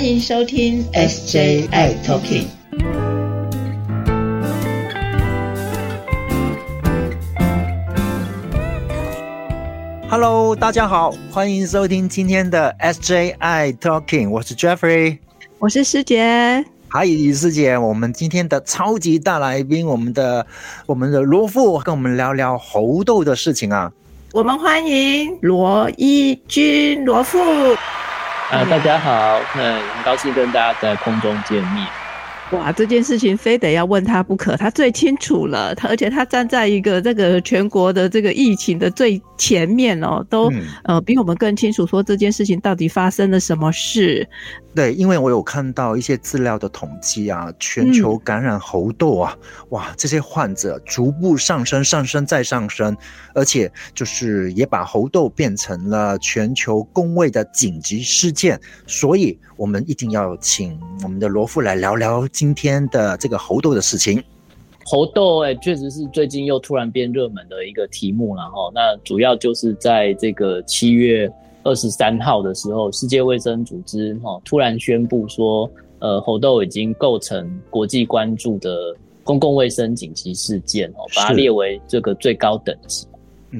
欢迎收听 SJI Talking。Hello，大家好，欢迎收听今天的 SJI Talking，我是 Jeffrey，我是师姐，嗨，师姐，我们今天的超级大来宾，我们的我们的罗富，跟我们聊聊猴痘的事情啊。我们欢迎罗一军罗富。啊，大家好，嗯，很高兴跟大家在空中见面。哇，这件事情非得要问他不可，他最清楚了，他而且他站在一个这个全国的这个疫情的最前面哦，都呃比我们更清楚说这件事情到底发生了什么事。对，因为我有看到一些资料的统计啊，全球感染猴痘啊，哇，这些患者逐步上升，上升再上升，而且就是也把猴痘变成了全球公卫的紧急事件，所以我们一定要请我们的罗富来聊聊今天的这个猴痘的事情。猴痘哎，确实是最近又突然变热门的一个题目了哈。那主要就是在这个七月。二十三号的时候，世界卫生组织哈突然宣布说，呃，猴痘已经构成国际关注的公共卫生紧急事件哦，把它列为这个最高等级。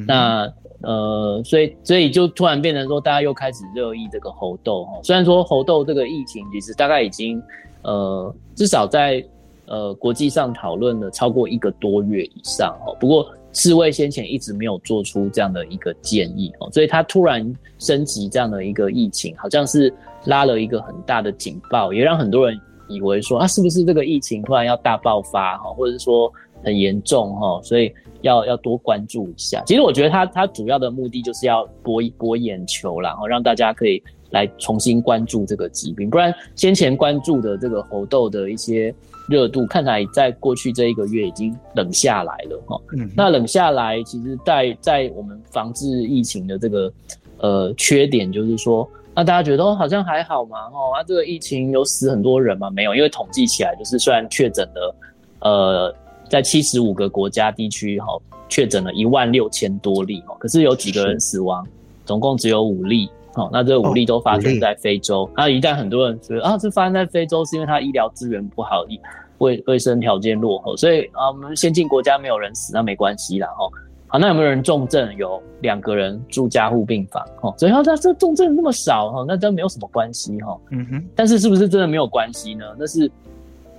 那呃，所以所以就突然变成说，大家又开始热议这个猴痘哈。虽然说猴痘这个疫情其实大概已经呃至少在呃国际上讨论了超过一个多月以上哦，不过。世卫先前一直没有做出这样的一个建议哦，所以他突然升级这样的一个疫情，好像是拉了一个很大的警报，也让很多人以为说啊，是不是这个疫情突然要大爆发哈，或者说很严重哈，所以要要多关注一下。其实我觉得他他主要的目的就是要博一博眼球，然后让大家可以来重新关注这个疾病，不然先前关注的这个猴痘的一些。热度看来在过去这一个月已经冷下来了哈，那冷下来其实，在在我们防治疫情的这个呃缺点就是说，那大家觉得好像还好嘛哦，啊这个疫情有死很多人吗？没有，因为统计起来就是虽然确诊的呃在七十五个国家地区哈确诊了一万六千多例哦，可是有几个人死亡，总共只有五例。好，那这武力都发生在非洲。那一旦很多人觉得啊，这发生在非洲是因为它医疗资源不好，卫卫生条件落后，所以啊，我们先进国家没有人死，那没关系啦。哈，好，那有没有人重症？有两个人住加护病房。哦，所以他这重症那么少，哈，那真没有什么关系。哈，嗯哼。但是是不是真的没有关系呢？那是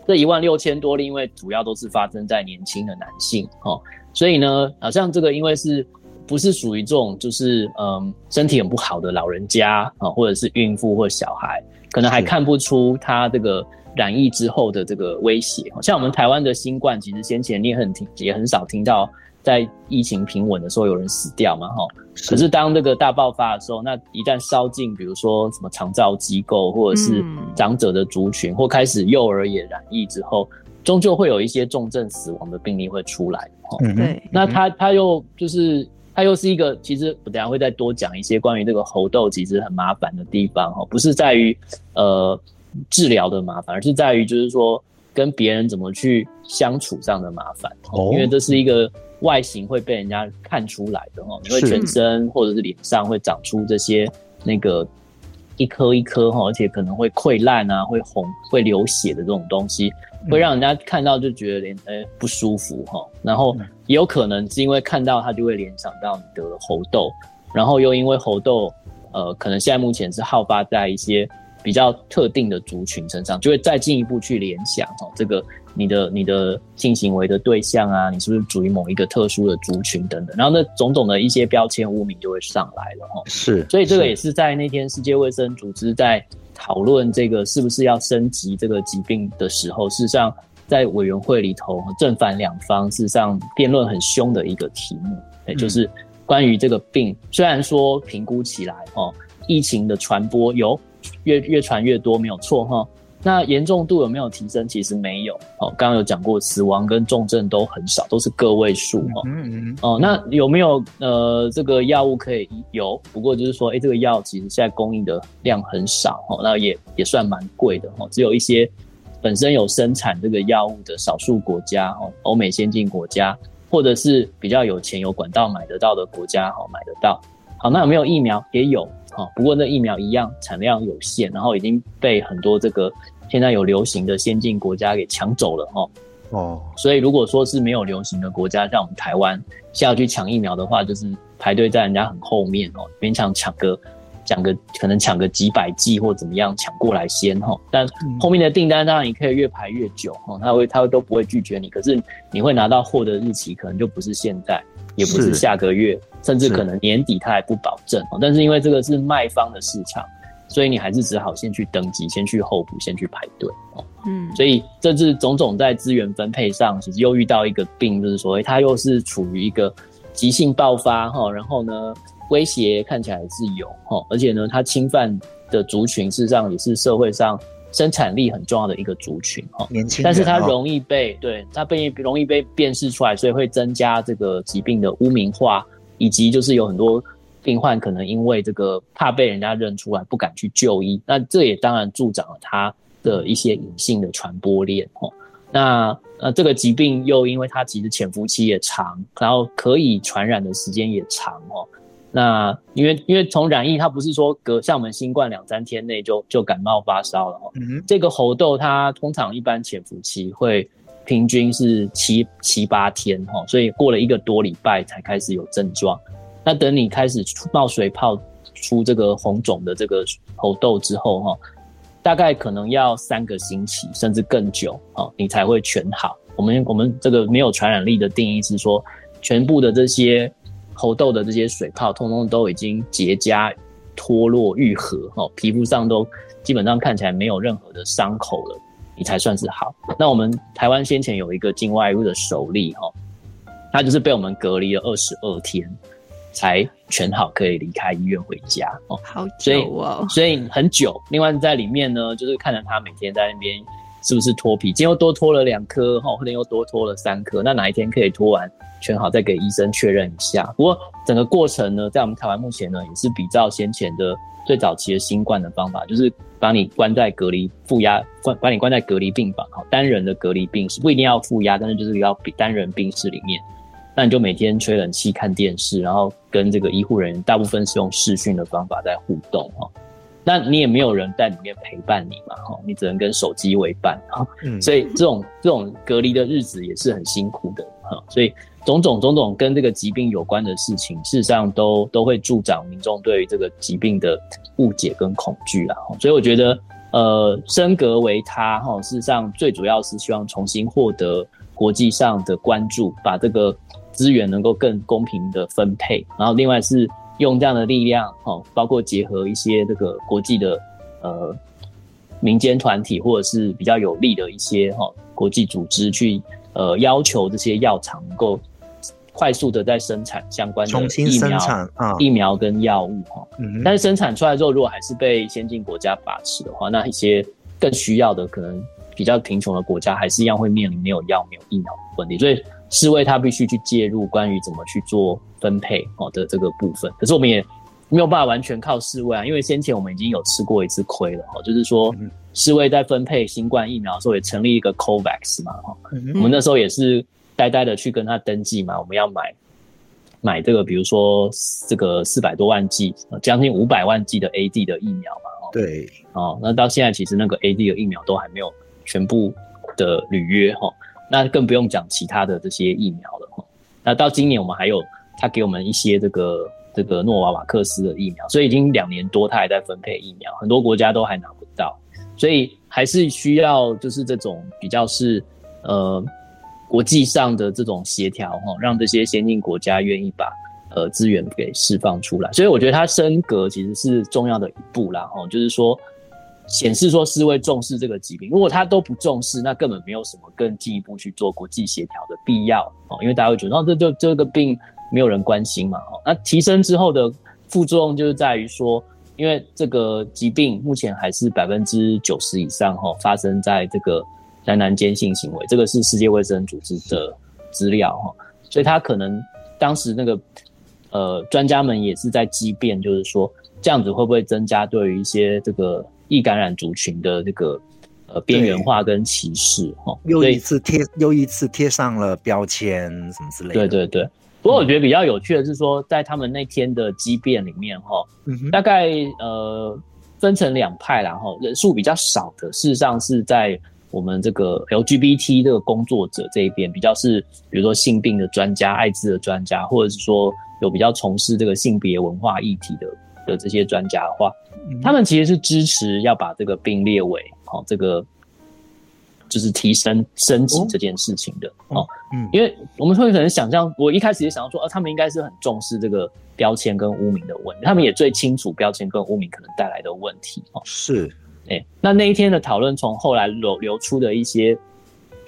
这一万六千多例，因为主要都是发生在年轻的男性。哦，所以呢，好像这个因为是。不是属于这种，就是嗯，身体很不好的老人家啊，或者是孕妇或小孩，可能还看不出他这个染疫之后的这个威胁。像我们台湾的新冠，其实先前你也很听，也很少听到在疫情平稳的时候有人死掉嘛，哈。可是当这个大爆发的时候，那一旦烧进，比如说什么长照机构，或者是长者的族群，或开始幼儿也染疫之后，终究会有一些重症死亡的病例会出来。嗯，对。那他他又就是。它又是一个，其实我等下会再多讲一些关于这个猴痘其实很麻烦的地方哦，不是在于呃治疗的麻烦，而是在于就是说跟别人怎么去相处上的麻烦，因为这是一个外形会被人家看出来的哦，你会全身或者是脸上会长出这些那个一颗一颗哈，而且可能会溃烂啊，会红会流血的这种东西。会让人家看到就觉得连呃不舒服哈，然后也有可能是因为看到它就会联想到你得了猴痘，然后又因为猴痘，呃，可能现在目前是好发在一些比较特定的族群身上，就会再进一步去联想哦，这个你的你的性行为的对象啊，你是不是属于某一个特殊的族群等等，然后那种种的一些标签污名就会上来了哈。是，所以这个也是在那天世界卫生组织在。讨论这个是不是要升级这个疾病的时候，事实上在委员会里头正反两方事实上辩论很凶的一个题目，哎，就是关于这个病，虽然说评估起来哦，疫情的传播有越越传越多，没有错哈。那严重度有没有提升？其实没有哦。刚刚有讲过，死亡跟重症都很少，都是个位数哦。嗯嗯。哦，那有没有呃这个药物可以有？不过就是说，哎，这个药其实现在供应的量很少哦，那也也算蛮贵的哦。只有一些本身有生产这个药物的少数国家哦，欧美先进国家，或者是比较有钱有管道买得到的国家哦，买得到。好，那有没有疫苗？也有。哈，不过那疫苗一样产量有限，然后已经被很多这个现在有流行的先进国家给抢走了哦。哦，所以如果说是没有流行的国家，像我们台湾，下要去抢疫苗的话，就是排队在人家很后面哦，勉强抢个。讲个可能抢个几百剂或怎么样抢过来先哈，但后面的订单当然你可以越排越久哈，他会他会都不会拒绝你，可是你会拿到货的日期可能就不是现在，也不是下个月，甚至可能年底他还不保证。但是因为这个是卖方的市场，所以你还是只好先去登记，先去候补，先去排队哦。嗯，所以这次种种在资源分配上，其实又遇到一个病，就是说它又是处于一个急性爆发哈，然后呢？威胁看起来是有哈，而且呢，它侵犯的族群事实上也是社会上生产力很重要的一个族群哈。年轻但是它容易被对它被容易被辨识出来，所以会增加这个疾病的污名化，以及就是有很多病患可能因为这个怕被人家认出来，不敢去就医。那这也当然助长了它的一些隐性的传播链哈。那呃，这个疾病又因为它其实潜伏期也长，然后可以传染的时间也长哦。那因为因为从染疫，它不是说隔像我们新冠两三天内就就感冒发烧了哈。这个猴痘它通常一般潜伏期会平均是七七八天哈，所以过了一个多礼拜才开始有症状。那等你开始冒水泡出这个红肿的这个猴痘之后哈，大概可能要三个星期甚至更久哈，你才会全好。我们我们这个没有传染力的定义是说，全部的这些。猴痘的这些水泡，通通都已经结痂、脱落、愈合，哈，皮肤上都基本上看起来没有任何的伤口了，你才算是好。那我们台湾先前有一个境外入的首例，哈，他就是被我们隔离了二十二天，才全好，可以离开医院回家，哦，好久哦，所以很久。另外在里面呢，就是看着他每天在那边。是不是脱皮？今天又多脱了两颗，哈，后天又多脱了三颗。那哪一天可以脱完全好，再给医生确认一下。不过整个过程呢，在我们台湾目前呢，也是比较先前的最早期的新冠的方法，就是把你关在隔离负压，关把你关在隔离病房，哈，单人的隔离病室不一定要负压，但是就是要比单人病室里面，那你就每天吹冷气看电视，然后跟这个医护人员大部分是用视讯的方法在互动，哈。那你也没有人在里面陪伴你嘛，哈，你只能跟手机为伴，哈，所以这种这种隔离的日子也是很辛苦的，哈，所以种种种种跟这个疾病有关的事情，事实上都都会助长民众对于这个疾病的误解跟恐惧啦，所以我觉得，呃，升格为他，哈，事实上最主要是希望重新获得国际上的关注，把这个资源能够更公平的分配，然后另外是。用这样的力量，哦，包括结合一些这个国际的呃民间团体，或者是比较有利的一些哈国际组织，去呃要求这些药厂能够快速的在生产相关的疫苗、疫苗跟药物哈。但是生产出来之后，如果还是被先进国家把持的话，那一些更需要的可能比较贫穷的国家，还是一样会面临没有药、没有疫苗的问题。所以世卫他必须去介入，关于怎么去做。分配哦的这个部分，可是我们也没有办法完全靠世卫啊，因为先前我们已经有吃过一次亏了哦，就是说世卫在分配新冠疫苗的时候也成立一个 COVAX 嘛哈，我们那时候也是呆呆的去跟他登记嘛，我们要买买这个，比如说这个四百多万剂，将近五百万剂的 AD 的疫苗嘛，对哦，那到现在其实那个 AD 的疫苗都还没有全部的履约哈，那更不用讲其他的这些疫苗了哈，那到今年我们还有。他给我们一些这个这个诺瓦瓦克斯的疫苗，所以已经两年多，他还在分配疫苗，很多国家都还拿不到，所以还是需要就是这种比较是呃国际上的这种协调哈，让这些先进国家愿意把呃资源给释放出来。所以我觉得它升格其实是重要的一步啦，哈，就是说显示说世卫重视这个疾病，如果他都不重视，那根本没有什么更进一步去做国际协调的必要哦，因为大家会觉得哦，这就这个病。没有人关心嘛？哦，那提升之后的副作用就是在于说，因为这个疾病目前还是百分之九十以上哈发生在这个男男间性行为，这个是世界卫生组织的资料哈，所以他可能当时那个呃专家们也是在激辩，就是说这样子会不会增加对于一些这个易感染族群的这个呃边缘化跟歧视哈，又一次贴又一次贴上了标签什么之类的。对对对。不过我觉得比较有趣的是说，在他们那天的激辩里面哈，大概呃分成两派然后人数比较少的，事实上是在我们这个 LGBT 这个工作者这一边，比较是比如说性病的专家、艾滋的专家，或者是说有比较从事这个性别文化议题的的这些专家的话，他们其实是支持要把这个病列为哦这个。就是提升升级这件事情的哦，嗯，因为我们会可能想象，我一开始也想要说，呃，他们应该是很重视这个标签跟污名的问题，他们也最清楚标签跟污名可能带来的问题哦。是，哎，那那一天的讨论，从后来流流出的一些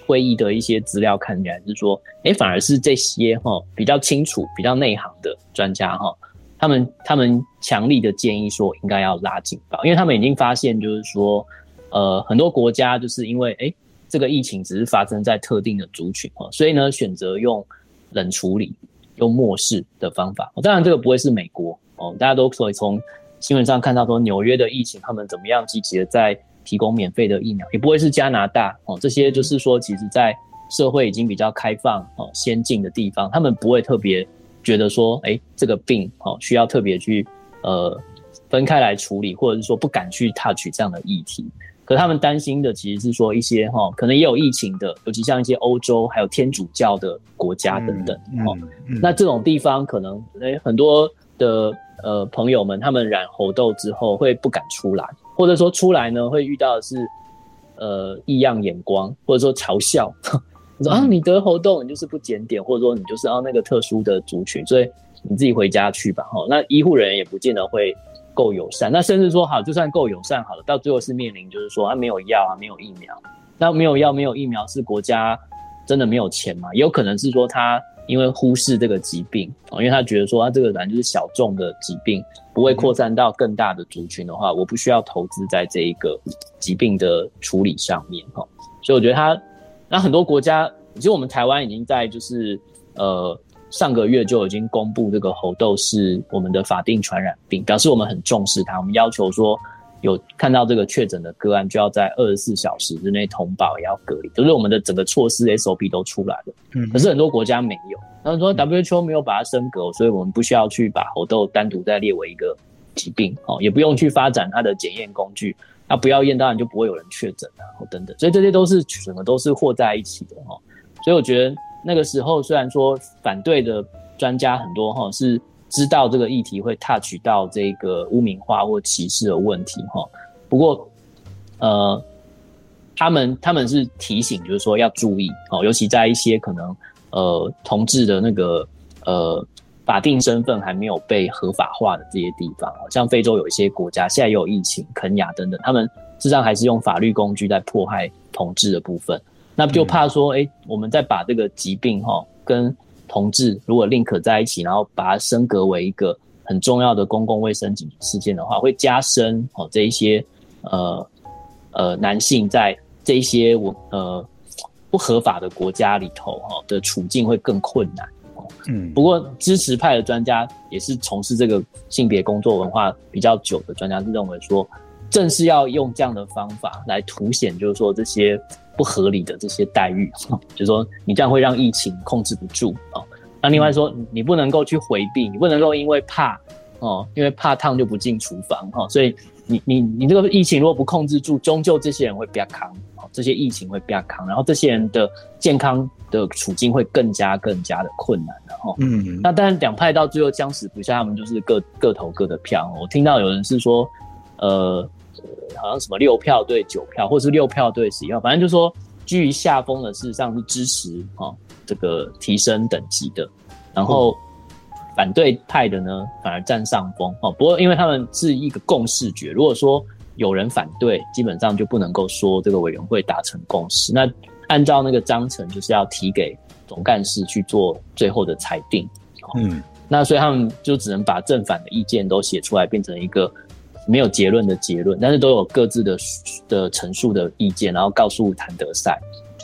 会议的一些资料看起来是说，哎，反而是这些哈比较清楚、比较内行的专家哈，他们他们强力的建议说，应该要拉警报，因为他们已经发现，就是说，呃，很多国家就是因为哎。这个疫情只是发生在特定的族群哦，所以呢，选择用冷处理、用漠视的方法。当然，这个不会是美国哦，大家都可以从新闻上看到说，纽约的疫情他们怎么样积极的在提供免费的疫苗，也不会是加拿大哦，这些就是说，其实在社会已经比较开放哦、先进的地方，他们不会特别觉得说，哎，这个病哦需要特别去呃分开来处理，或者是说不敢去 touch 这样的议题。可他们担心的其实是说一些哈，可能也有疫情的，尤其像一些欧洲还有天主教的国家等等哦。那这种地方可能诶很多的呃朋友们，他们染猴痘之后会不敢出来，或者说出来呢会遇到的是呃异样眼光，或者说嘲笑，说啊你得猴痘你就是不检点，或者说你就是啊那个特殊的族群，所以你自己回家去吧哈。那医护人员也不见得会。够友善，那甚至说好，就算够友善好了，到最后是面临就是说啊没有药啊，没有疫苗，那没有药没有疫苗是国家真的没有钱嘛？也有可能是说他因为忽视这个疾病啊，因为他觉得说他这个反正就是小众的疾病，不会扩散到更大的族群的话，我不需要投资在这一个疾病的处理上面哈。所以我觉得他那很多国家，其实我们台湾已经在就是呃。上个月就已经公布这个猴痘是我们的法定传染病，表示我们很重视它。我们要求说，有看到这个确诊的个案，就要在二十四小时之内通报，也要隔离，就是我们的整个措施 SOP 都出来了。嗯，可是很多国家没有，他们说 WHO 没有把它升格，所以我们不需要去把猴痘单独再列为一个疾病，哦，也不用去发展它的检验工具，那不要验，当然就不会有人确诊啊，等等。所以这些都是整个都是和在一起的哈。所以我觉得。那个时候虽然说反对的专家很多哈，是知道这个议题会 touch 到这个污名化或歧视的问题哈，不过呃，他们他们是提醒，就是说要注意哦，尤其在一些可能呃同志的那个呃法定身份还没有被合法化的这些地方，像非洲有一些国家现在也有疫情，肯雅等等，他们实际上还是用法律工具在迫害同志的部分。那就怕说，哎，我们再把这个疾病哈跟同志如果 link 在一起，然后把它升格为一个很重要的公共卫生紧急事件的话，会加深哦这一些呃呃男性在这一些我呃不合法的国家里头哈的处境会更困难。嗯，不过支持派的专家也是从事这个性别工作文化比较久的专家，是认为说，正是要用这样的方法来凸显，就是说这些。不合理的这些待遇，就是说你这样会让疫情控制不住啊。那另外说，你不能够去回避，你不能够因为怕哦，因为怕烫就不进厨房哈。所以你你你这个疫情如果不控制住，终究这些人会比较扛哦，这些疫情会比较扛，然后这些人的健康的处境会更加更加的困难的哈。嗯，那当然两派到最后僵持不下，他们就是各各投各的票。我听到有人是说，呃。好像什么六票对九票，或是六票对十一票，反正就说居于下风的，事实上是支持啊这个提升等级的，然后反对派的呢反而占上风哦。不过因为他们是一个共识决，如果说有人反对，基本上就不能够说这个委员会达成共识。那按照那个章程，就是要提给总干事去做最后的裁定。嗯，那所以他们就只能把正反的意见都写出来，变成一个。没有结论的结论，但是都有各自的的陈述的意见，然后告诉谭德赛，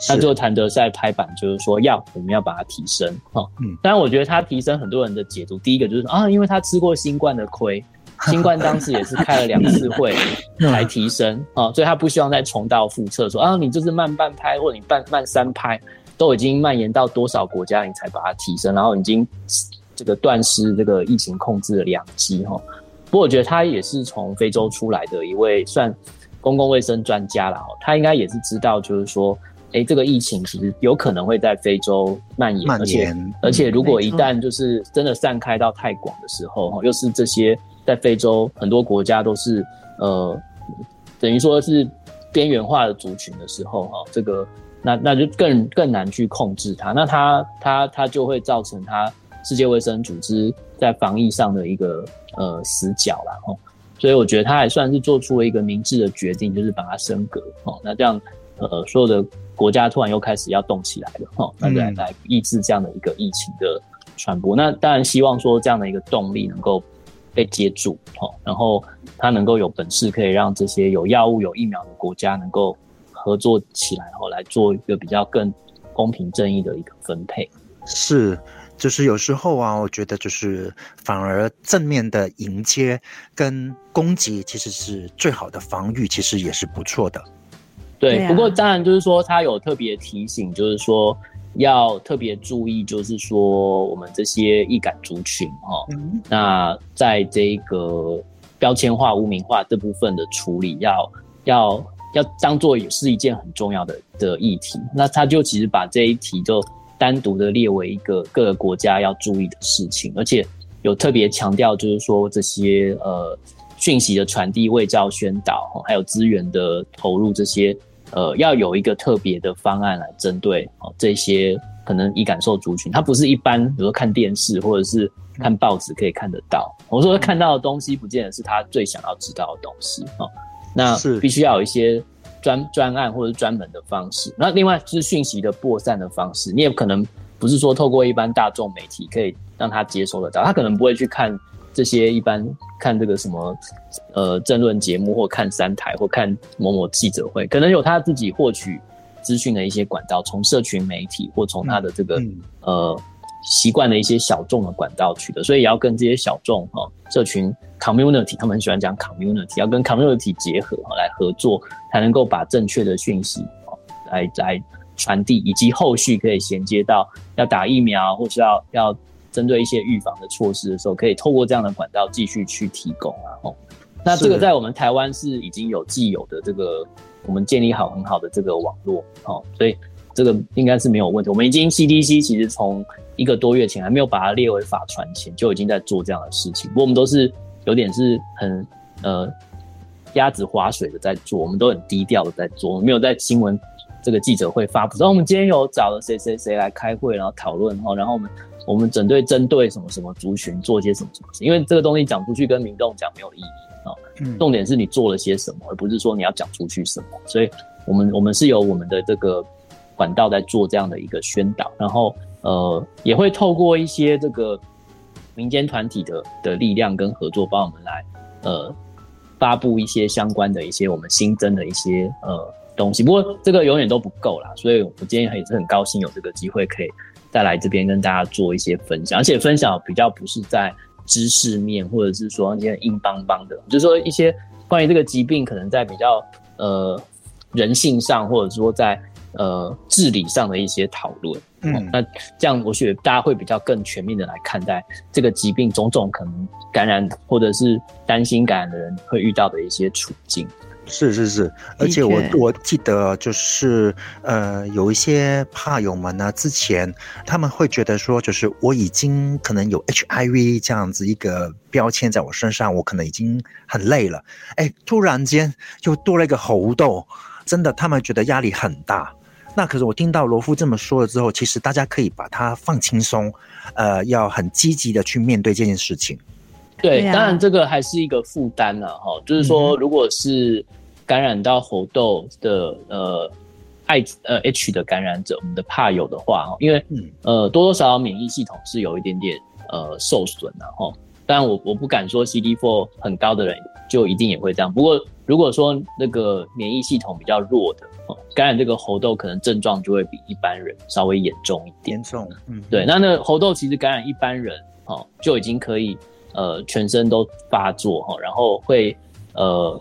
那最后谭德赛拍板就是说要我们要把它提升哈，嗯，当然我觉得他提升很多人的解读，第一个就是啊，因为他吃过新冠的亏，新冠当时也是开了两次会 才提升啊，所以他不希望再重蹈覆辙，说啊你就是慢半拍或者你慢慢三拍，都已经蔓延到多少国家你才把它提升，然后已经这个断失这个疫情控制的良机哈。不过我觉得他也是从非洲出来的一位算公共卫生专家了哈，他应该也是知道就是说。哎，这个疫情其实有可能会在非洲蔓延，而且而且如果一旦就是真的散开到太广的时候，哈，又是这些在非洲很多国家都是呃，等于说是边缘化的族群的时候，哈，这个那那就更更难去控制它，那它它它就会造成它世界卫生组织在防疫上的一个呃死角了，哈，所以我觉得他还算是做出了一个明智的决定，就是把它升格，哦，那这样呃所有的。国家突然又开始要动起来了，哈，那来来抑制这样的一个疫情的传播。那当然希望说这样的一个动力能够被接住，哈，然后它能够有本事可以让这些有药物、有疫苗的国家能够合作起来，然后来做一个比较更公平正义的一个分配。是，就是有时候啊，我觉得就是反而正面的迎接跟攻击其实是最好的防御，其实也是不错的。对，不过当然就是说，他有特别提醒，就是说要特别注意，就是说我们这些易感族群哈，那在这个标签化、污名化这部分的处理，要要要当做也是一件很重要的的议题。那他就其实把这一题就单独的列为一个各个国家要注意的事情，而且有特别强调，就是说这些呃讯息的传递、卫教宣导，还有资源的投入这些。呃，要有一个特别的方案来针对哦这些可能易感受族群，它不是一般，比如说看电视或者是看报纸可以看得到。我说看到的东西，不见得是他最想要知道的东西哦。那必须要有一些专专案或者专门的方式。那另外就是讯息的播散的方式，你也可能不是说透过一般大众媒体可以让他接收得到，他可能不会去看。这些一般看这个什么，呃，政论节目或看三台或看某某记者会，可能有他自己获取资讯的一些管道，从社群媒体或从他的这个呃习惯的一些小众的管道取得，所以也要跟这些小众哈社群 community，他们很喜欢讲 community，要跟 community 结合来合作，才能够把正确的讯息哦来来传递，以及后续可以衔接到要打疫苗或是要要。针对一些预防的措施的时候，可以透过这样的管道继续去提供啊。哦，那这个在我们台湾是已经有既有的这个，我们建立好很好的这个网络哦，所以这个应该是没有问题。我们已经 CDC 其实从一个多月前还没有把它列为法传前，就已经在做这样的事情。不过我们都是有点是很呃鸭子划水的在做，我们都很低调的在做，我们没有在新闻这个记者会发布。然后我们今天有找了谁谁谁来开会，然后讨论哈，然后我们。我们整队针对什么什么族群做些什么什么事，因为这个东西讲出去跟民众讲没有意义啊。重点是你做了些什么，而不是说你要讲出去什么。所以，我们我们是有我们的这个管道在做这样的一个宣导，然后呃，也会透过一些这个民间团体的的力量跟合作，帮我们来呃发布一些相关的一些我们新增的一些呃东西。不过这个永远都不够啦，所以我今天也是很高兴有这个机会可以。再来这边跟大家做一些分享，而且分享比较不是在知识面，或者是说一些硬邦邦的，就是说一些关于这个疾病可能在比较呃人性上，或者说在呃治理上的一些讨论。嗯，那这样我觉得大家会比较更全面的来看待这个疾病种种可能感染或者是担心感染的人会遇到的一些处境。是是是，而且我我记得就是呃，有一些怕友们呢，之前他们会觉得说，就是我已经可能有 HIV 这样子一个标签在我身上，我可能已经很累了。哎，突然间又多了一个猴痘，真的他们觉得压力很大。那可是我听到罗夫这么说了之后，其实大家可以把它放轻松，呃，要很积极的去面对这件事情。对，当然这个还是一个负担了哈，就是说如果是。感染到猴痘的呃艾呃 H 的感染者，我们的怕友的话，因为呃多多少少免疫系统是有一点点呃受损的哈。当然我我不敢说 CD4 很高的人就一定也会这样。不过如果说那个免疫系统比较弱的哦，感染这个猴痘可能症状就会比一般人稍微严重一点。严重，嗯，对。那那猴痘其实感染一般人哦就已经可以呃全身都发作哈，然后会呃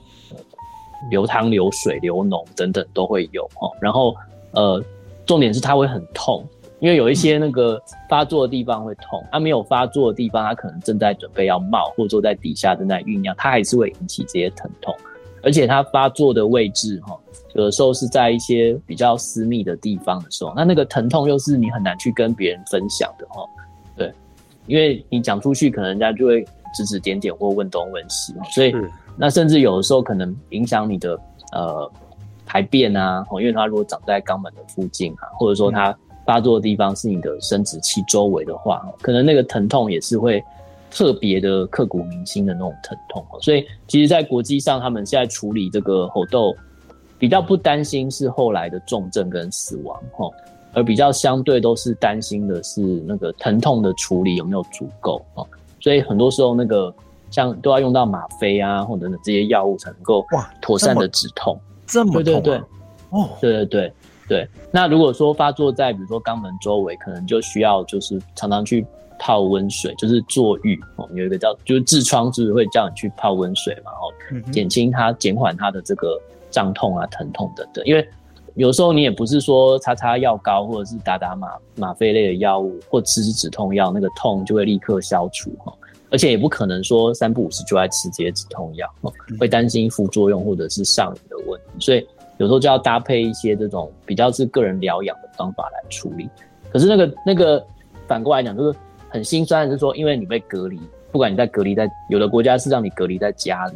流汤、流水、流脓等等都会有哦，然后呃重点是它会很痛。因为有一些那个发作的地方会痛，它没有发作的地方，它可能正在准备要冒，或者说在底下正在酝酿，它还是会引起这些疼痛。而且它发作的位置，哈，有的时候是在一些比较私密的地方的时候，那那个疼痛又是你很难去跟别人分享的，哈，对，因为你讲出去，可能人家就会指指点点或问东问西，所以那甚至有的时候可能影响你的呃排便啊，因为它如果长在肛门的附近啊，或者说它。发作的地方是你的生殖器周围的话，可能那个疼痛也是会特别的刻骨铭心的那种疼痛。所以，其实，在国际上，他们现在处理这个猴痘，比较不担心是后来的重症跟死亡，哈，而比较相对都是担心的是那个疼痛的处理有没有足够，哦。所以很多时候那个像都要用到吗啡啊，或者这些药物才能够哇妥善的止痛，这么对对对，哦，对对对。对，那如果说发作在比如说肛门周围，可能就需要就是常常去泡温水，就是坐浴哦。有一个叫就是痔疮，就是会叫你去泡温水嘛，哦，减轻它、减缓它的这个胀痛啊、疼痛等等。因为有时候你也不是说擦擦药膏或者是打打吗吗啡类的药物或吃吃止痛药，那个痛就会立刻消除哈。而且也不可能说三不五时就爱吃这些止痛药，会担心副作用或者是上瘾的问题，所以。有时候就要搭配一些这种比较是个人疗养的方法来处理。可是那个那个反过来讲，就是很心酸的是说，因为你被隔离，不管你在隔离在有的国家是让你隔离在家里，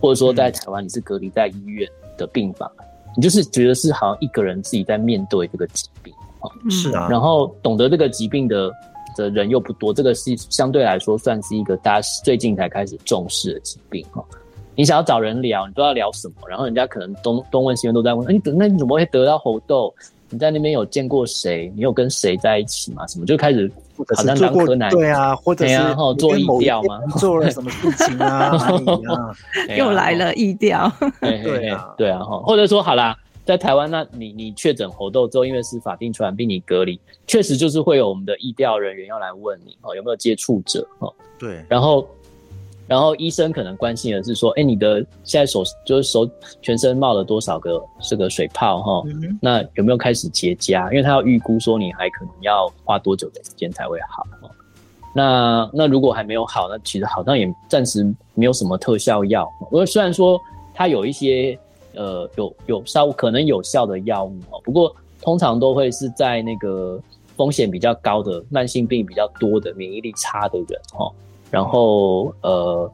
或者说在台湾你是隔离在医院的病房，你就是觉得是好像一个人自己在面对这个疾病啊。是啊。然后懂得这个疾病的的人又不多，这个是相对来说算是一个大家最近才开始重视的疾病哈。你想要找人聊，你不知道聊什么，然后人家可能东东问西问都在问，哎，那你怎么会得到猴痘？你在那边有见过谁？你有跟谁在一起吗？什么就开始好像当柯南对啊，或者是做意调吗？做了什么事情啊？又来了意调，对啊，对啊，哈，或者说好啦，在台湾，那你你确诊猴痘之后，因为是法定传染病，你隔离，确实就是会有我们的意调人员要来问你，哦，有没有接触者？哦，对，然后。然后医生可能关心的是说，哎，你的现在手就是手全身冒了多少个这个水泡哈？那有没有开始结痂？因为他要预估说你还可能要花多久的时间才会好。那那如果还没有好，那其实好像也暂时没有什么特效药。我虽然说它有一些呃有有稍可能有效的药物哦，不过通常都会是在那个风险比较高的慢性病比较多的免疫力差的人哈。然后呃，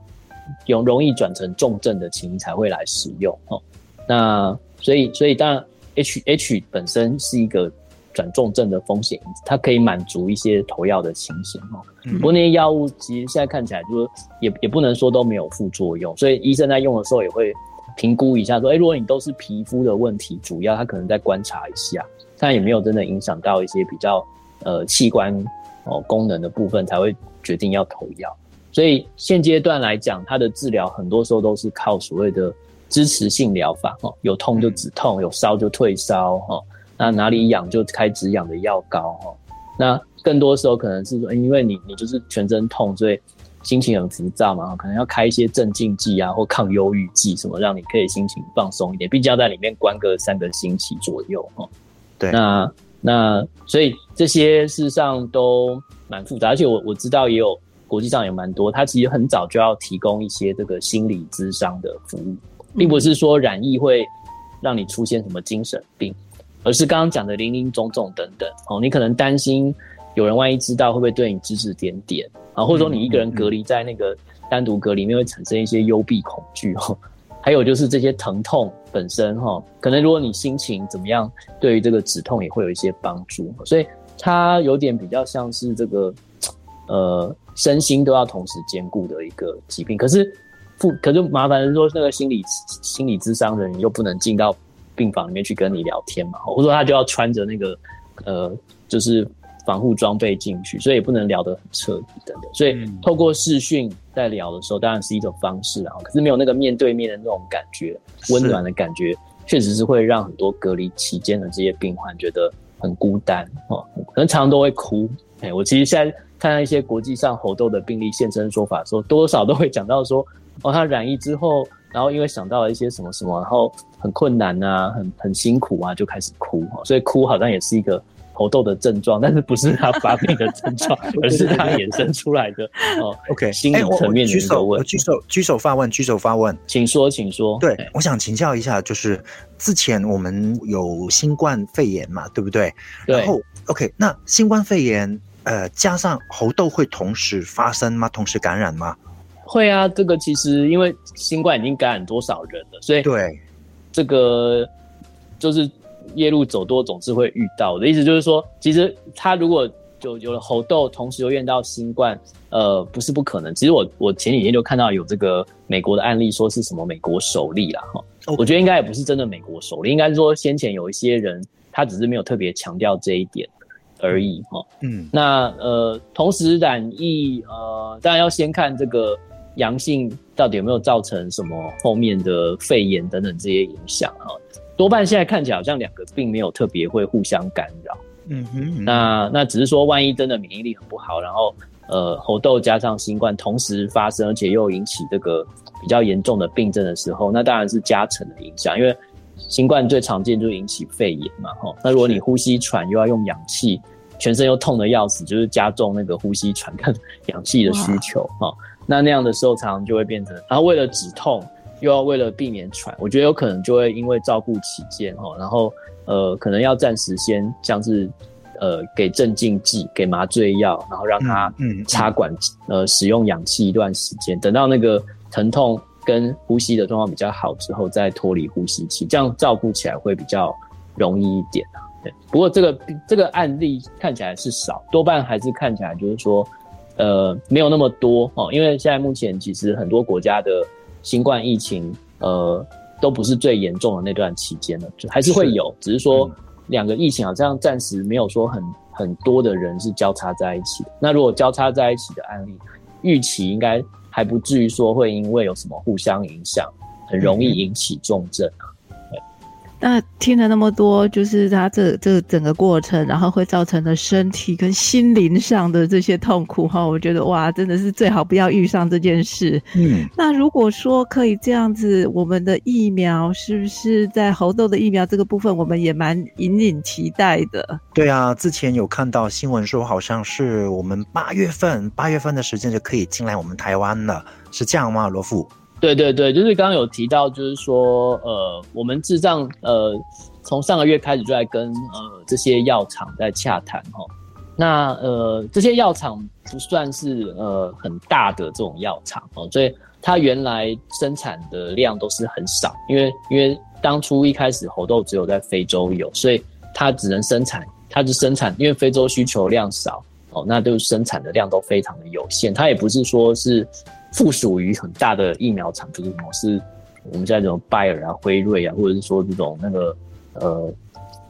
有容易转成重症的情形才会来使用哦。那所以所以当然 H H 本身是一个转重症的风险，它可以满足一些投药的情形哦。不过那些药物其实现在看起来就是也也不能说都没有副作用，所以医生在用的时候也会评估一下，说哎，如果你都是皮肤的问题，主要他可能再观察一下，但也没有真的影响到一些比较呃器官哦功能的部分，才会决定要投药。所以现阶段来讲，它的治疗很多时候都是靠所谓的支持性疗法，哈，有痛就止痛，有烧就退烧，哈，那哪里痒就开止痒的药膏，哈，那更多时候可能是说，因为你你就是全身痛，所以心情很浮躁嘛，可能要开一些镇静剂啊，或抗忧郁剂什么，让你可以心情放松一点，毕竟要在里面关个三个星期左右，哈，对，那那所以这些事实上都蛮复杂，而且我我知道也有。国际上也蛮多，他其实很早就要提供一些这个心理咨商的服务，并不是说染疫会让你出现什么精神病，而是刚刚讲的林林总总等等哦，你可能担心有人万一知道会不会对你指指点点啊，或者说你一个人隔离在那个单独隔离面会产生一些幽闭恐惧哦，还有就是这些疼痛本身哈，可能如果你心情怎么样，对于这个止痛也会有一些帮助，所以它有点比较像是这个呃。身心都要同时兼顾的一个疾病，可是，不，可是麻烦是说那个心理心理咨商的人又不能进到病房里面去跟你聊天嘛，或者说他就要穿着那个呃，就是防护装备进去，所以也不能聊得很彻底等等。所以透过视讯在聊的时候，当然是一种方式啊，可是没有那个面对面的那种感觉，温暖的感觉，确实是会让很多隔离期间的这些病患觉得很孤单哦，可能常常都会哭。哎，我其实现在看到一些国际上猴痘的病例现身说法，说多少都会讲到说，哦，他染疫之后，然后因为想到了一些什么什么，然后很困难啊，很很辛苦啊，就开始哭，所以哭好像也是一个。猴痘的症状，但是不是他发病的症状，而是他衍生出来的哦。OK，心理层面的举手，举手，举手发问，举手发问，请说，请说。对，我想请教一下，就是之前我们有新冠肺炎嘛，对不对？然后 OK，那新冠肺炎呃加上猴痘会同时发生吗？同时感染吗？会啊，这个其实因为新冠已经感染多少人了，所以对这个就是。夜路走多总是会遇到的意思就是说，其实他如果就有了猴痘，同时又验到新冠，呃，不是不可能。其实我我前几天就看到有这个美国的案例，说是什么美国首例啦，哈。我觉得应该也不是真的美国首例，应该是说先前有一些人他只是没有特别强调这一点而已，哈。嗯。那呃，同时染疫，呃，当然要先看这个阳性到底有没有造成什么后面的肺炎等等这些影响啊。多半现在看起来好像两个并没有特别会互相干扰，嗯哼，那那只是说万一真的免疫力很不好，然后呃猴痘加上新冠同时发生，而且又引起这个比较严重的病症的时候，那当然是加成的影响，因为新冠最常见就是引起肺炎嘛，哈，那如果你呼吸喘又要用氧气，全身又痛的要死，就是加重那个呼吸喘跟氧气的需求，哈，那那样的时候常常就会变成，然后为了止痛。又要为了避免喘，我觉得有可能就会因为照顾起见哈，然后呃，可能要暂时先像是呃给镇静剂、给麻醉药，然后让他插管呃使用氧气一段时间，等到那个疼痛跟呼吸的状况比较好之后，再脱离呼吸器，这样照顾起来会比较容易一点啊。对，不过这个这个案例看起来是少，多半还是看起来就是说呃没有那么多哦，因为现在目前其实很多国家的。新冠疫情，呃，都不是最严重的那段期间了，就还是会有，只是说两个疫情好像暂时没有说很很多的人是交叉在一起的。那如果交叉在一起的案例，预期应该还不至于说会因为有什么互相影响，很容易引起重症啊。那听了那么多，就是他这这整个过程，然后会造成的身体跟心灵上的这些痛苦哈，我觉得哇，真的是最好不要遇上这件事。嗯，那如果说可以这样子，我们的疫苗是不是在猴痘的疫苗这个部分，我们也蛮隐隐期待的？对啊，之前有看到新闻说，好像是我们八月份八月份的时间就可以进来我们台湾了，是这样吗，罗富？对对对，就是刚刚有提到，就是说，呃，我们智障，呃，从上个月开始就在跟呃这些药厂在洽谈哈。那呃这些药厂不算是呃很大的这种药厂哦，所以它原来生产的量都是很少，因为因为当初一开始猴痘只有在非洲有，所以它只能生产，它就生产，因为非洲需求量少哦，那就生产的量都非常的有限，它也不是说是。附属于很大的疫苗厂，就是什么是我们现在这种拜耳啊、辉瑞啊，或者是说这种那个呃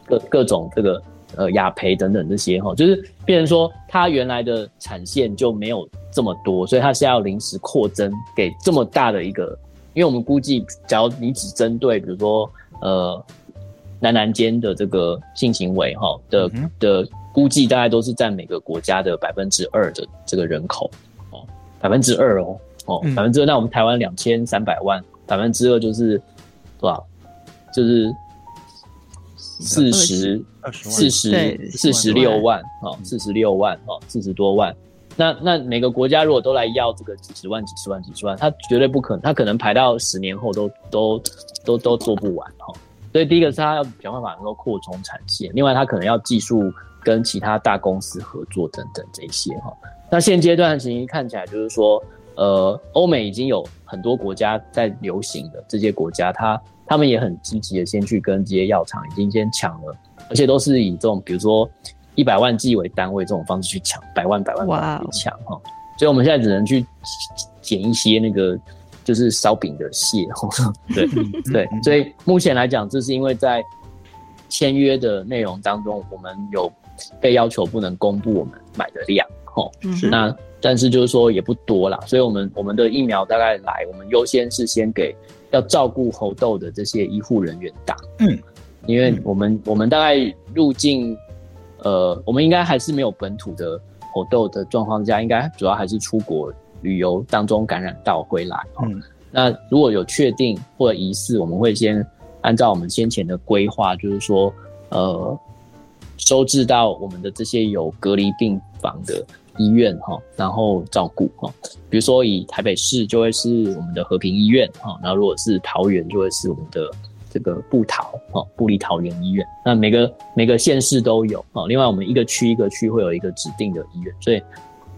各各种这个呃雅培等等这些哈，就是变成说它原来的产线就没有这么多，所以它是要临时扩增给这么大的一个，因为我们估计，假如你只针对比如说呃男男间的这个性行为哈的的估计，大概都是占每个国家的百分之二的这个人口哦，百分之二哦。哦，百分之二，那我们台湾两千三百万，百分之二就是多少？就是四十四十四十六万哦，四十六万哦，四十多万。那那每个国家如果都来要这个几十万、几十万、几十万，他绝对不可能，他可能排到十年后都都都都做不完哈。所以第一个是他要想办法能够扩充产线，另外他可能要技术跟其他大公司合作等等这些哈。那现阶段情形看起来就是说。呃，欧美已经有很多国家在流行的这些国家，他他们也很积极的先去跟这些药厂已经先抢了，而且都是以这种比如说一百万剂为单位这种方式去抢，百万百万去抢哈。所以我们现在只能去捡一些那个就是烧饼的蟹，对对。所以目前来讲，这是因为在签约的内容当中，我们有被要求不能公布我们买的量，吼，嗯那。但是就是说也不多啦，所以我们我们的疫苗大概来，我们优先是先给要照顾猴痘的这些医护人员打，嗯，因为我们我们大概入境，呃，我们应该还是没有本土的猴痘的状况下，应该主要还是出国旅游当中感染到回来。嗯，那如果有确定或者疑似，我们会先按照我们先前的规划，就是说，呃，收治到我们的这些有隔离病房的医院哈，然后照顾哈。比如说以台北市就会是我们的和平医院哈，然后如果是桃园就会是我们的。这个布桃哦，布里桃园医院，那每个每个县市都有哦。另外，我们一个区一个区会有一个指定的医院，所以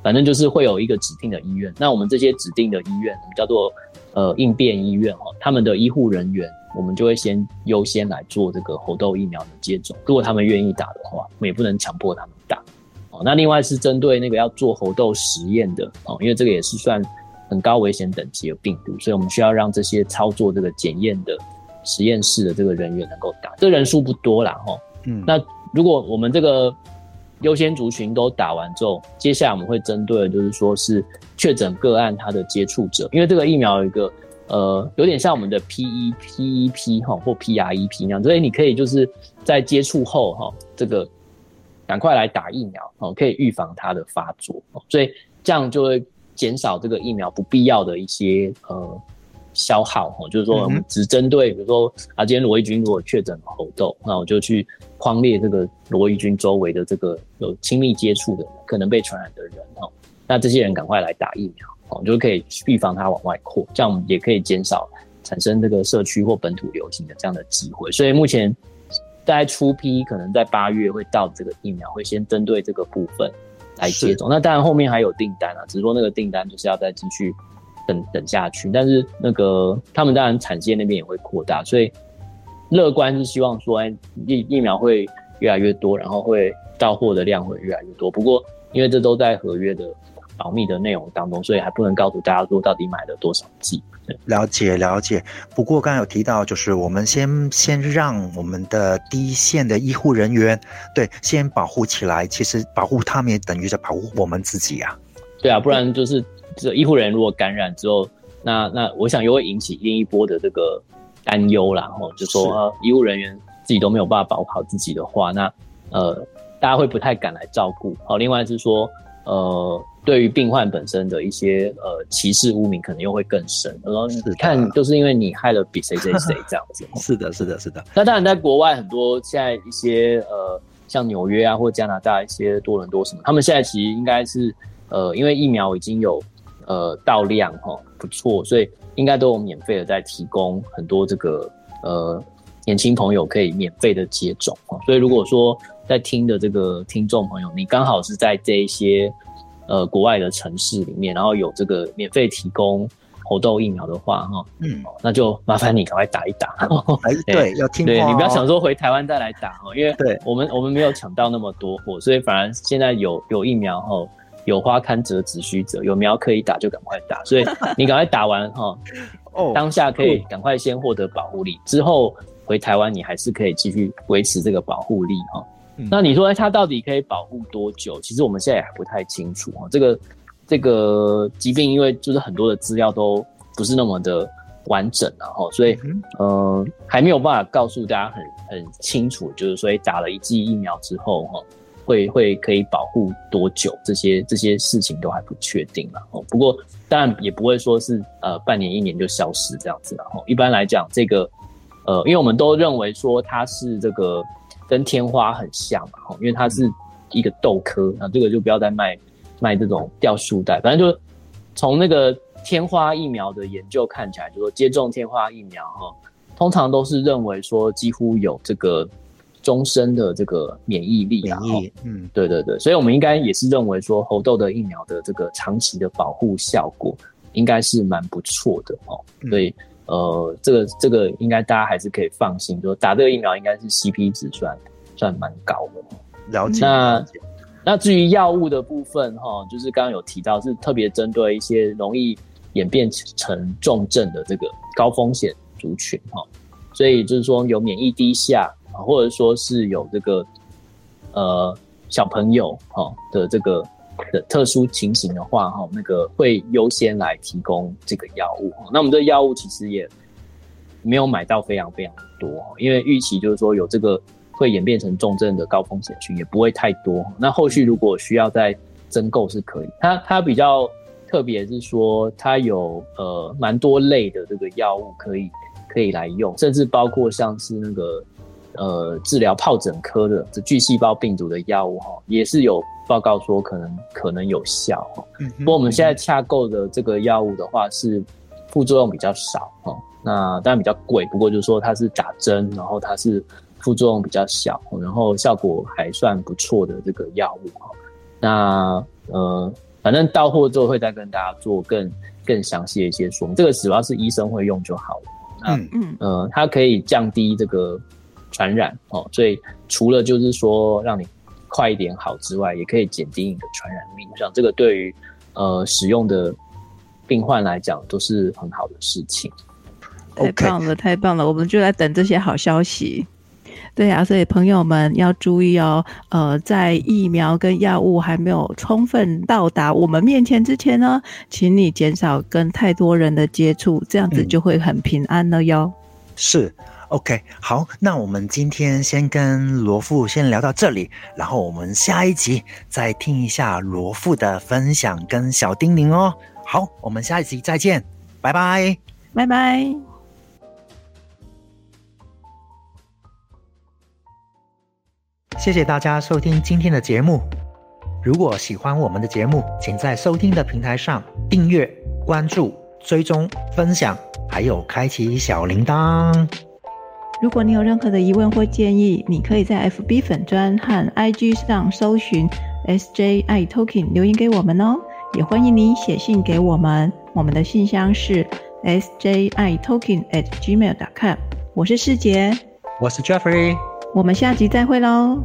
反正就是会有一个指定的医院。那我们这些指定的医院，我们叫做呃应变医院哦。他们的医护人员，我们就会先优先来做这个猴痘疫苗的接种。如果他们愿意打的话，我们也不能强迫他们打哦。那另外是针对那个要做猴痘实验的哦，因为这个也是算很高危险等级的病毒，所以我们需要让这些操作这个检验的。实验室的这个人员能够打，这人数不多啦，哈。嗯，那如果我们这个优先族群都打完之后，接下来我们会针对的就是说是确诊个案他的接触者，因为这个疫苗有一个呃有点像我们的 P E P E P 哈或 P R E P 那样，所以你可以就是在接触后哈，这个赶快来打疫苗哦，可以预防它的发作，所以这样就会减少这个疫苗不必要的一些呃。消耗哈，就是说我们只针对，比如说啊，今天罗伊军如果确诊喉痘，那我就去框列这个罗伊军周围的这个有亲密接触的可能被传染的人哈，那这些人赶快来打疫苗哦，就可以预防它往外扩，这样也可以减少产生这个社区或本土流行的这样的机会。所以目前大概初批可能在八月会到这个疫苗，会先针对这个部分来接种。那当然后面还有订单啊，只是说那个订单就是要再继续。等等下去，但是那个他们当然产线那边也会扩大，所以乐观是希望说疫疫苗会越来越多，然后会到货的量会越来越多。不过因为这都在合约的保密的内容当中，所以还不能告诉大家说到底买了多少剂。了解了解。不过刚刚有提到，就是我们先先让我们的第一线的医护人员对先保护起来，其实保护他们也等于在保护我们自己啊。对啊，不然就是。这医护人员如果感染之后，那那我想又会引起另一波的这个担忧啦。吼，就说医护人员自己都没有办法保护好自己的话，那呃，大家会不太敢来照顾。好，另外是说，呃，对于病患本身的一些呃歧视污名，可能又会更深。然后看，就是因为你害了比谁谁谁这样子。是的，是的，是的。那当然，在国外很多现在一些呃，像纽约啊或加拿大一些多伦多什么，他们现在其实应该是呃，因为疫苗已经有。呃，到量哈不错，所以应该都有免费的在提供很多这个呃年轻朋友可以免费的接种所以如果说在听的这个听众朋友，你刚好是在这一些呃国外的城市里面，然后有这个免费提供猴痘疫苗的话哈，嗯，那就麻烦你赶快打一打。对，要听。对你不要想说回台湾再来打哦，因为对我们我们没有抢到那么多货，所以反而现在有有疫苗哈。有花堪折直须折，有苗可以打就赶快打，所以你赶快打完哈，哦，当下可以赶快先获得保护力，之后回台湾你还是可以继续维持这个保护力哈。那你说哎，它到底可以保护多久？其实我们现在也还不太清楚哈。这个这个疾病因为就是很多的资料都不是那么的完整然后，所以呃还没有办法告诉大家很很清楚，就是说打了一剂疫苗之后哈。会会可以保护多久？这些这些事情都还不确定了哦。不过当然也不会说是呃半年一年就消失这样子了哦。一般来讲，这个呃，因为我们都认为说它是这个跟天花很像嘛哦，因为它是一个豆科啊，这个就不要再卖卖这种吊树袋。反正就从那个天花疫苗的研究看起来，就说接种天花疫苗哈，通常都是认为说几乎有这个。终身的这个免疫力，免疫，嗯，对对对，所以我们应该也是认为说猴痘的疫苗的这个长期的保护效果应该是蛮不错的哦，所以呃，这个这个应该大家还是可以放心，说打这个疫苗应该是 CP 值算算蛮高的。了解。那那至于药物的部分哈，就是刚刚有提到是特别针对一些容易演变成重症的这个高风险族群哈，所以就是说有免疫低下。或者说是有这个呃小朋友哈的这个的特殊情形的话哈，那个会优先来提供这个药物。那我们这药物其实也没有买到非常非常多，因为预期就是说有这个会演变成重症的高风险群也不会太多。那后续如果需要再增购是可以。它它比较特别是说，它有呃蛮多类的这个药物可以可以来用，甚至包括像是那个呃治疗疱疹科的这巨细胞病毒的药物哈，也是有报告说可能可能有效哈。不过我们现在洽购的这个药物的话是副作用比较少哈，那当然比较贵，不过就是说它是打针，然后它是。副作用比较小，然后效果还算不错的这个药物哈。那呃，反正到货之后会再跟大家做更更详细的一些说明。这个主要是医生会用就好了。嗯嗯呃，它可以降低这个传染哦，所以除了就是说让你快一点好之外，也可以减低你的传染力。我想这个对于呃使用的病患来讲都是很好的事情。太棒了，太棒了！我们就在等这些好消息。对啊，所以朋友们要注意哦。呃，在疫苗跟药物还没有充分到达我们面前之前呢，请你减少跟太多人的接触，这样子就会很平安了哟。是，OK，好，那我们今天先跟罗富先聊到这里，然后我们下一集再听一下罗富的分享跟小叮咛哦。好，我们下一集再见，拜拜，拜拜。谢谢大家收听今天的节目。如果喜欢我们的节目，请在收听的平台上订阅、关注、追踪、分享，还有开启小铃铛。如果你有任何的疑问或建议，你可以在 FB 粉专和 IG 上搜寻 SJI Talking 留言给我们哦。也欢迎你写信给我们，我们的信箱是 SJI Talking at gmail.com。我是世杰，我是 Jeffrey。我们下集再会喽。